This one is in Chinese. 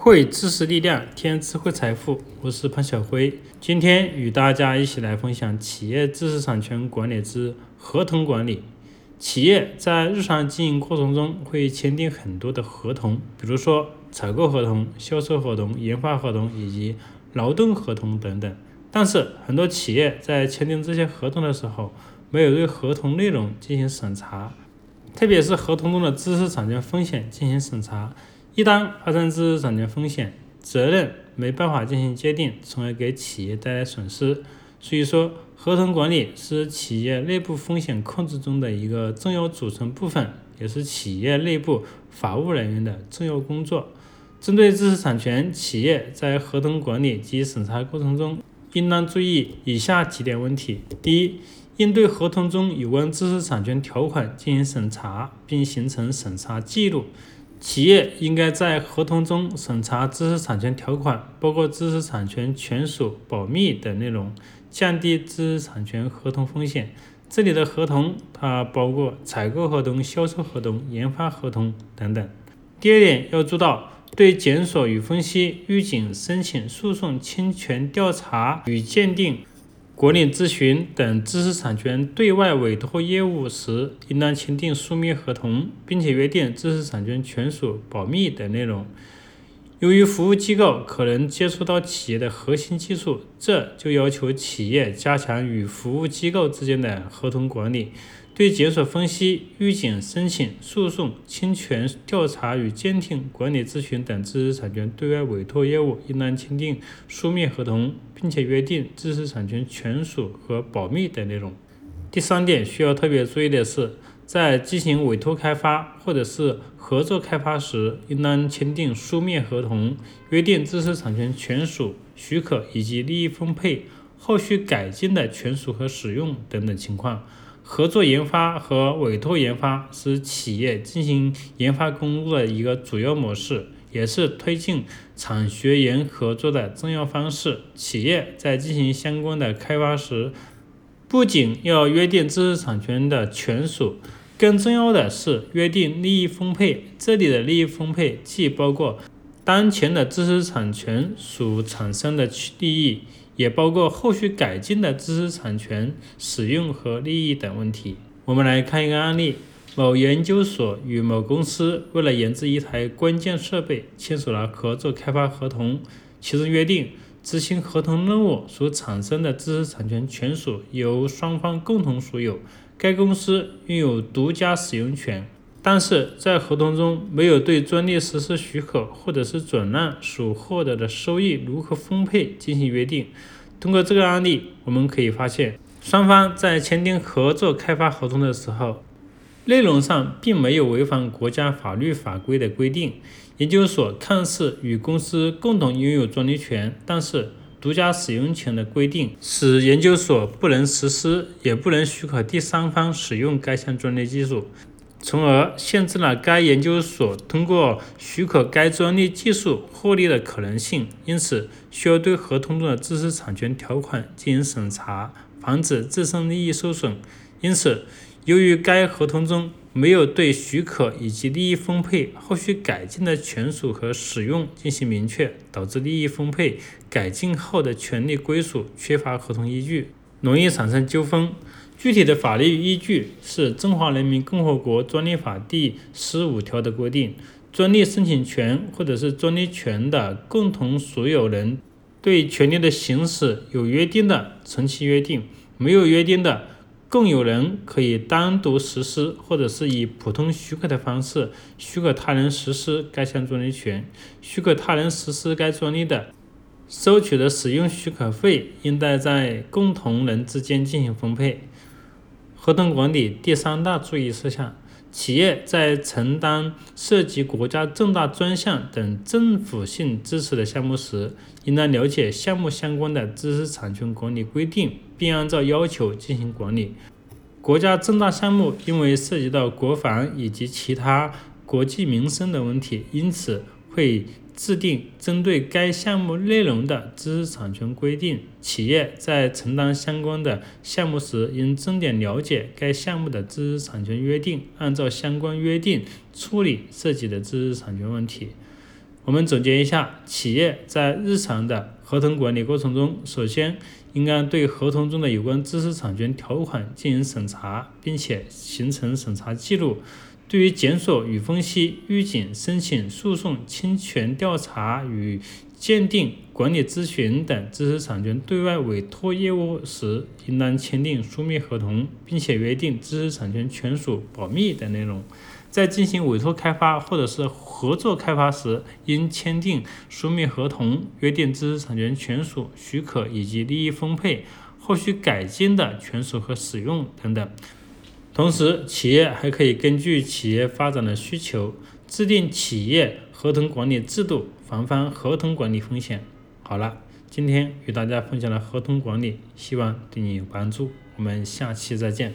汇知识力量，添智慧财富。我是潘晓辉，今天与大家一起来分享企业知识产权管理之合同管理。企业在日常经营过程中会签订很多的合同，比如说采购合同、销售合同、研发合同以及劳动合同等等。但是很多企业在签订这些合同的时候，没有对合同内容进行审查，特别是合同中的知识产权风险进行审查。一旦发生知识产权风险，责任没办法进行界定，从而给企业带来损失。所以说，合同管理是企业内部风险控制中的一个重要组成部分，也是企业内部法务人员的重要工作。针对知识产权，企业在合同管理及审查过程中，应当注意以下几点问题：第一，应对合同中有关知识产权条款进行审查，并形成审查记录。企业应该在合同中审查知识产权条款，包括知识产权权属、保密等内容，降低知识产权合同风险。这里的合同，它包括采购合同、销售合同、研发合同等等。第二点，要做到对检索与分析、预警、申请、诉讼、侵权调查与鉴定。国内咨询等知识产权对外委托业务时，应当签订书面合同，并且约定知识产权权属、保密等内容。由于服务机构可能接触到企业的核心技术，这就要求企业加强与服务机构之间的合同管理。对检索分析、预警申请、诉讼、侵权调查与鉴定、管理咨询等知识产权对外委托业务，应当签订书面合同，并且约定知识产权权属和保密等内容。第三点需要特别注意的是，在进行委托开发或者是合作开发时，应当签订书面合同，约定知识产权权属、许可以及利益分配、后续改进的权属和使用等等情况。合作研发和委托研发是企业进行研发工作的一个主要模式，也是推进产学研合作的重要方式。企业在进行相关的开发时，不仅要约定知识产权的权属，更重要的是约定利益分配。这里的利益分配既包括当前的知识产权所产生的利益。也包括后续改进的知识产权使用和利益等问题。我们来看一个案例：某研究所与某公司为了研制一台关键设备，签署了合作开发合同，其中约定执行合同任务所产生的知识产权权属由双方共同所有，该公司拥有独家使用权。但是在合同中没有对专利实施许可或者是转让所获得的收益如何分配进行约定。通过这个案例，我们可以发现，双方在签订合作开发合同的时候，内容上并没有违反国家法律法规的规定。研究所看似与公司共同拥有专利权，但是独家使用权的规定使研究所不能实施，也不能许可第三方使用该项专利技术。从而限制了该研究所通过许可该专利技术获利的可能性，因此需要对合同中的知识产权条款进行审查，防止自身利益受损。因此，由于该合同中没有对许可以及利益分配、后续改进的权属和使用进行明确，导致利益分配、改进后的权利归属缺乏合同依据，容易产生纠纷。具体的法律依据是《中华人民共和国专利法》第十五条的规定：专利申请权或者是专利权的共同所有人对权利的行使有约定的，从其约定；没有约定的，共有人可以单独实施或者是以普通许可的方式许可他人实施该项专利权。许可他人实施该专利的，收取的使用许可费应当在共同人之间进行分配。合同管理第三大注意事项：企业在承担涉及国家重大专项等政府性支持的项目时，应当了解项目相关的知识产权管理规定，并按照要求进行管理。国家重大项目因为涉及到国防以及其他国计民生的问题，因此会。制定针对该项目内容的知识产权规定，企业在承担相关的项目时，应重点了解该项目的知识产权约定，按照相关约定处理涉及的知识产权问题。我们总结一下，企业在日常的合同管理过程中，首先应该对合同中的有关知识产权条款进行审查，并且形成审查记录。对于检索与分析、预警、申请、诉讼、侵权调查与鉴定、管理咨询等知识产权对外委托业务时，应当签订书面合同，并且约定知识产权权属保密等内容。在进行委托开发或者是合作开发时，应签订书面合同，约定知识产权权属、许可以及利益分配、后续改进的权属和使用等等。同时，企业还可以根据企业发展的需求，制定企业合同管理制度，防范合同管理风险。好了，今天与大家分享了合同管理，希望对你有帮助。我们下期再见。